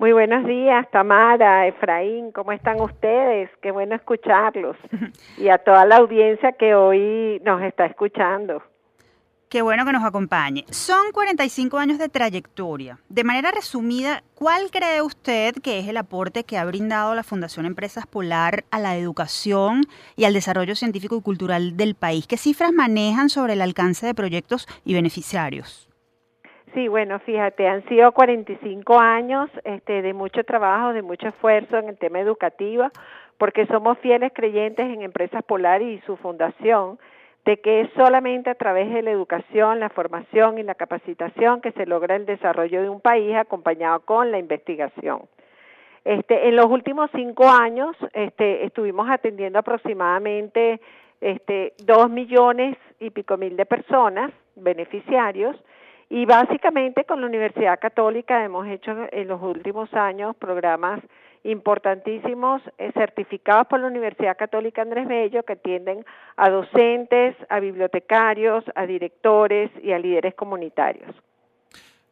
Speaker 7: Muy buenos días, Tamara, Efraín, ¿cómo están ustedes? Qué bueno escucharlos. [laughs] Y a toda la audiencia que hoy nos está escuchando.
Speaker 1: Qué bueno que nos acompañe. Son 45 años de trayectoria. De manera resumida, ¿cuál cree usted que es el aporte que ha brindado la Fundación Empresas Polar a la educación y al desarrollo científico y cultural del país? ¿Qué cifras manejan sobre el alcance de proyectos y beneficiarios?
Speaker 7: Sí, bueno, fíjate, han sido 45 años este, de mucho trabajo, de mucho esfuerzo en el tema educativo, porque somos fieles creyentes en Empresas Polar y su fundación de que es solamente a través de la educación, la formación y la capacitación que se logra el desarrollo de un país acompañado con la investigación. Este, en los últimos cinco años este, estuvimos atendiendo aproximadamente este, dos millones y pico mil de personas, beneficiarios, y básicamente con la Universidad Católica hemos hecho en los últimos años programas importantísimos eh, certificados por la Universidad Católica Andrés Bello que atienden a docentes, a bibliotecarios, a directores y a líderes comunitarios.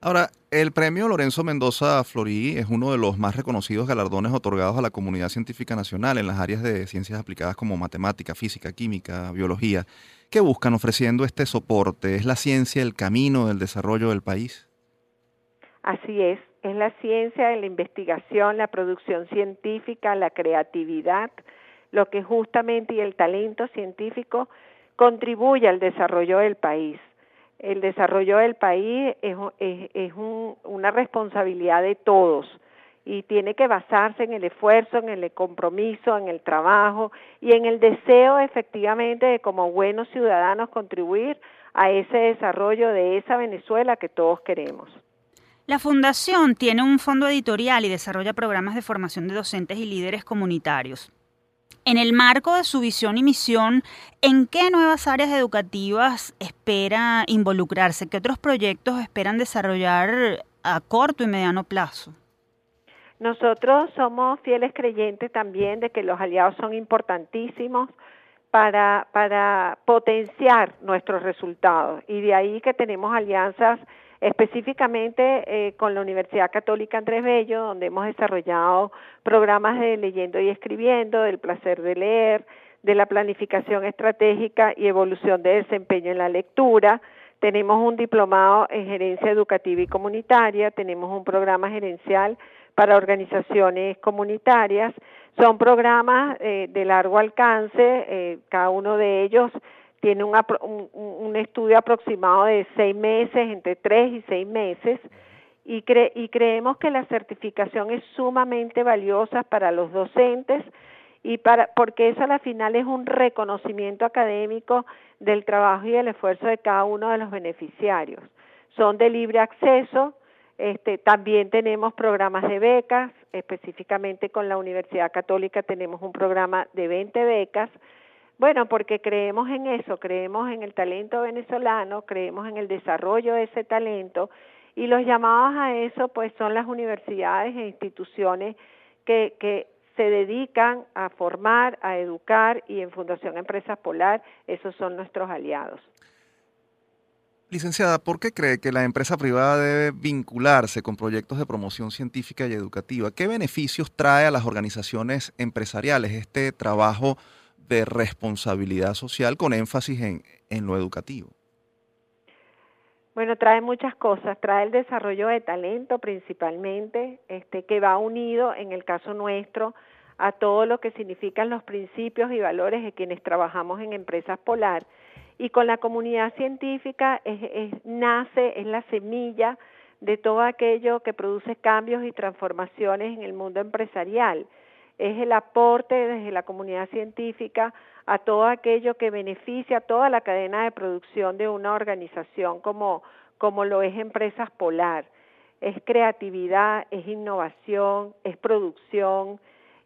Speaker 2: Ahora, el premio Lorenzo Mendoza Florí es uno de los más reconocidos galardones otorgados a la comunidad científica nacional en las áreas de ciencias aplicadas como matemática, física, química, biología. ¿Qué buscan ofreciendo este soporte? ¿Es la ciencia el camino del desarrollo del país?
Speaker 7: Así es es la ciencia, la investigación, la producción científica, la creatividad, lo que justamente y el talento científico contribuye al desarrollo del país. El desarrollo del país es, es, una responsabilidad de todos y tiene que basarse en el esfuerzo, en el compromiso, en el trabajo y en el deseo efectivamente de como buenos ciudadanos contribuir a ese desarrollo de esa Venezuela que todos queremos.
Speaker 1: La Fundación tiene un fondo editorial y desarrolla programas de formación de docentes y líderes comunitarios. En el marco de su visión y misión, ¿en qué nuevas áreas educativas espera involucrarse? ¿Qué otros proyectos esperan desarrollar a corto y mediano plazo?
Speaker 7: Nosotros somos fieles creyentes también de que los aliados son importantísimos para, para potenciar nuestros resultados y de ahí que tenemos alianzas específicamente eh, con la Universidad Católica Andrés Bello, donde hemos desarrollado programas de leyendo y escribiendo, del placer de leer, de la planificación estratégica y evolución de desempeño en la lectura. Tenemos un diplomado en gerencia educativa y comunitaria, tenemos un programa gerencial para organizaciones comunitarias. Son programas eh, de largo alcance, eh, cada uno de ellos tiene un, un, estudio aproximado de seis meses, entre tres y seis meses, y, y creemos que la certificación es sumamente valiosa para los docentes y para porque eso a la final es un reconocimiento académico del trabajo y del esfuerzo de cada uno de los beneficiarios. Son de libre acceso, este, también tenemos programas de becas, específicamente con la Universidad Católica tenemos un programa de 20 becas bueno, porque creemos en eso, creemos en el talento venezolano, creemos en el desarrollo de ese talento y los llamados a eso pues son las universidades e instituciones que, que se dedican a formar, a educar y en Fundación Empresas Polar esos son nuestros aliados.
Speaker 2: Licenciada, ¿por qué cree que la empresa privada debe vincularse con proyectos de promoción científica y educativa? ¿Qué beneficios trae a las organizaciones empresariales este trabajo de responsabilidad social con énfasis en, en lo educativo?
Speaker 7: Bueno, trae muchas cosas, trae el desarrollo de talento principalmente, este, que va unido, en el caso nuestro, a todo lo que significan los principios y valores de quienes trabajamos en empresas polar. Y con la comunidad científica nace, es la semilla de todo aquello que produce cambios y transformaciones en el mundo empresarial. Es el aporte desde la comunidad científica a todo aquello que beneficia a toda la cadena de producción de una organización como, como lo es Empresas Polar. Es creatividad, es innovación, es producción,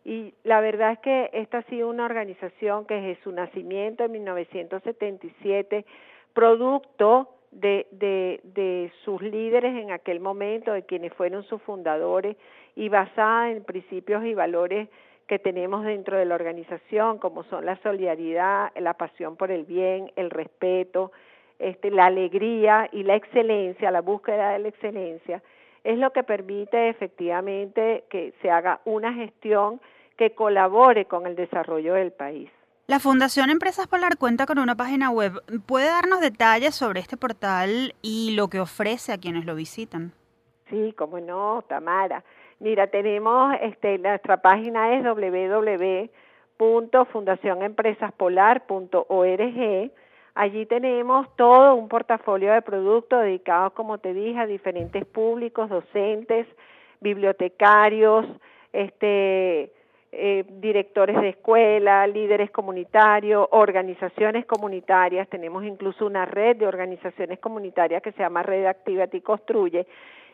Speaker 7: y la verdad es que esta ha sido una organización que desde su nacimiento en 1977, producto de, de, de, sus líderes en aquel momento, de quienes fueron sus fundadores, y basada en principios y valores que tenemos dentro de la organización, como son la solidaridad, la pasión por el bien, el respeto, este, la alegría y la excelencia, la búsqueda de la excelencia, es lo que permite efectivamente que se haga una gestión que colabore con el desarrollo del país.
Speaker 1: La Fundación Empresas Polar cuenta con una página web. ¿Puede darnos detalles sobre este portal y lo que ofrece a quienes lo visitan?
Speaker 7: Sí, cómo no, Tamara. Mira, tenemos este, nuestra página es www.fundacionempresaspolar.org. Allí tenemos todo un portafolio de productos dedicados, como te dije, a diferentes públicos, docentes, bibliotecarios, este, eh, directores de escuela, líderes comunitarios, organizaciones comunitarias. Tenemos incluso una red de organizaciones comunitarias que se llama Red Activate Construye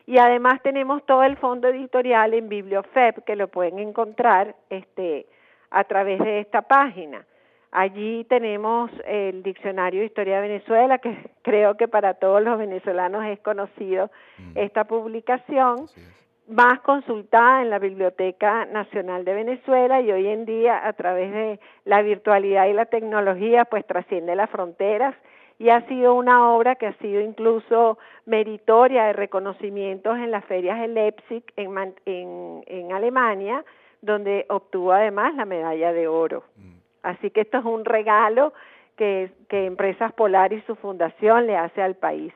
Speaker 7: y además tenemos todo el fondo editorial en BiblioFeb que lo pueden encontrar este, a través de esta página. Allí tenemos el Diccionario de Historia de Venezuela, que [laughs] creo que para todos los venezolanos es conocido mm. esta publicación, más consultada en la Biblioteca Nacional de Venezuela y hoy en día a través de la virtualidad y la tecnología pues trasciende las fronteras y ha sido una obra que ha sido incluso meritoria de reconocimientos en las ferias de Leipzig en, en, Alemania, donde obtuvo además la medalla de oro. Mm. Así que esto es un regalo que, que Empresas Polar y su fundación le hace al país.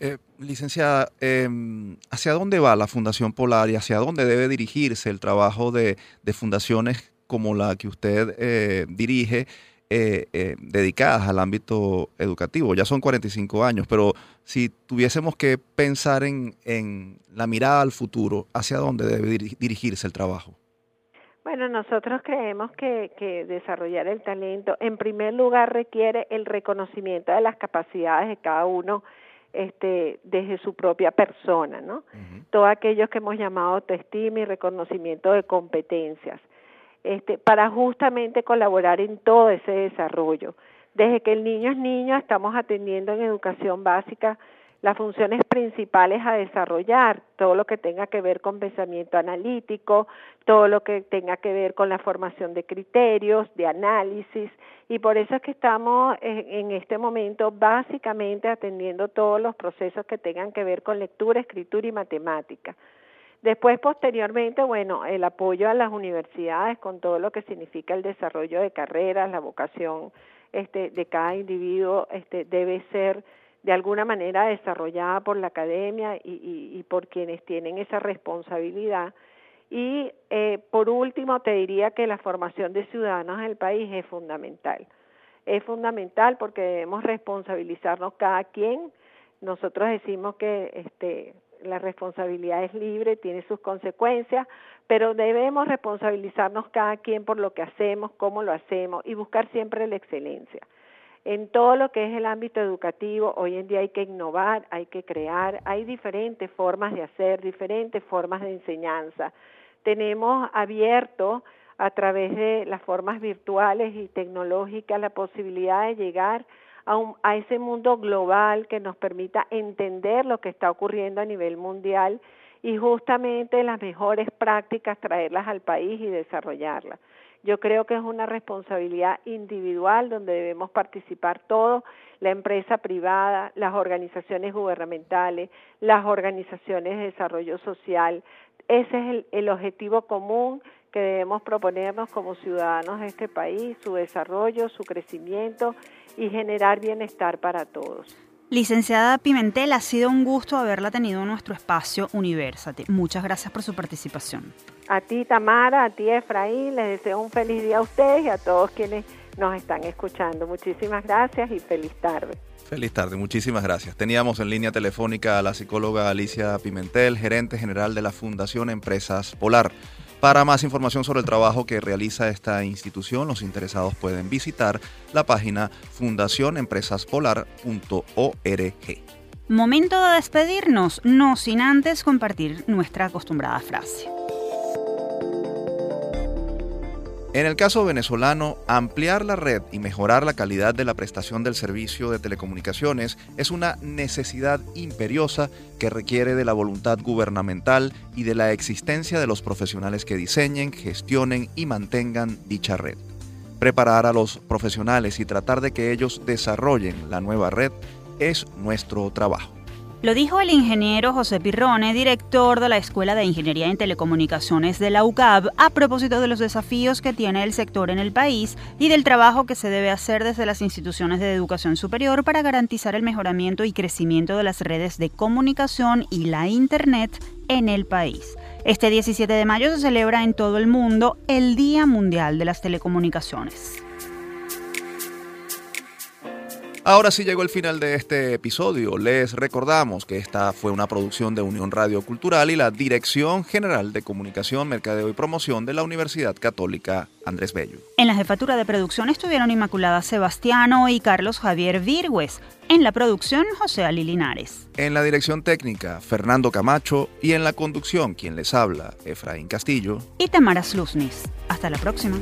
Speaker 2: Eh, licenciada, em, ¿hacia dónde va la Fundación Polar y hacia dónde debe dirigirse el trabajo de, de fundaciones como la que usted eh, dirige eh, eh, dedicadas al ámbito educativo. Ya son 45 años, pero si tuviésemos que pensar en, en la mirada al futuro, ¿hacia dónde debe dirigirse el trabajo?
Speaker 7: Bueno, nosotros creemos que, que, desarrollar el talento, en primer lugar, requiere el reconocimiento de las capacidades de cada uno este, desde su propia persona, ¿no? Todos aquellos que hemos llamado autoestima y reconocimiento de competencias este, para justamente colaborar en todo ese desarrollo. Desde que el niño es niño estamos atendiendo en educación básica las funciones principales a desarrollar, todo lo que tenga que ver con pensamiento analítico, todo lo que tenga que ver con la formación de criterios, de análisis, y por eso es que estamos en este momento básicamente atendiendo todos los procesos que tengan que ver con lectura, escritura y matemática. Después, posteriormente, bueno, el apoyo a las universidades con todo lo que significa el desarrollo de carreras, la vocación este, de cada individuo este, debe ser de alguna manera desarrollada por la academia y, y, por quienes tienen esa responsabilidad. Y eh, por último, te diría que la formación de ciudadanos del país es fundamental. Es fundamental porque debemos responsabilizarnos cada quien. Nosotros decimos que este, la responsabilidad es libre, tiene sus consecuencias, pero debemos responsabilizarnos cada quien por lo que hacemos, cómo lo hacemos y buscar siempre la excelencia. En todo lo que es el ámbito educativo, hoy en día hay que innovar, hay que crear, hay diferentes formas de hacer, diferentes formas de enseñanza. Tenemos abierto a través de las formas virtuales y tecnológicas la posibilidad de llegar a, ese mundo global que nos permita entender lo que está ocurriendo a nivel mundial y justamente las mejores prácticas traerlas al país y desarrollarlas. Yo creo que es una responsabilidad individual donde debemos participar todos, la empresa privada, las organizaciones gubernamentales, las organizaciones de desarrollo social. Ese es el, el objetivo común que debemos proponernos como ciudadanos de este país, su desarrollo, su crecimiento y generar bienestar para todos.
Speaker 1: Licenciada Pimentel, ha sido un gusto haberla tenido en nuestro espacio Universate. Muchas gracias por su participación.
Speaker 7: A ti, Tamara, a ti, Efraín, les deseo un feliz día a ustedes y a todos quienes nos están escuchando. Muchísimas gracias y feliz tarde.
Speaker 2: Feliz tarde, muchísimas gracias. Teníamos en línea telefónica a la psicóloga Alicia Pimentel, gerente general de la Fundación Empresas Polar. Para más información sobre el trabajo que realiza esta institución, los interesados pueden visitar la página fundacionempresaspolar.org.
Speaker 1: Momento de despedirnos, no sin antes compartir nuestra acostumbrada frase.
Speaker 2: En el caso venezolano, ampliar la red y mejorar la calidad de la prestación del servicio de telecomunicaciones es una necesidad imperiosa que requiere de la voluntad gubernamental y de la existencia de los profesionales que diseñen, gestionen y mantengan dicha red. Preparar a los profesionales y tratar de que ellos desarrollen la nueva red es nuestro trabajo.
Speaker 1: Lo dijo el ingeniero José Pirrone, director de la Escuela de Ingeniería en Telecomunicaciones de la UCAB, a propósito de los desafíos que tiene el sector en el país y del trabajo que se debe hacer desde las instituciones de educación superior para garantizar el mejoramiento y crecimiento de las redes de comunicación y la Internet en el país. Este 17 de mayo se celebra en todo el mundo el Día Mundial de las Telecomunicaciones.
Speaker 2: Ahora sí llegó el final de este episodio. Les recordamos que esta fue una producción de Unión Radio Cultural y la Dirección General de Comunicación, Mercadeo y Promoción de la Universidad Católica Andrés Bello.
Speaker 1: En la jefatura de producción estuvieron Inmaculada Sebastiano y Carlos Javier Virgües. En la producción, José Ali Linares.
Speaker 2: En la dirección técnica, Fernando Camacho. Y en la conducción, quien les habla, Efraín Castillo.
Speaker 1: Y Tamara Sluznis. Hasta la próxima.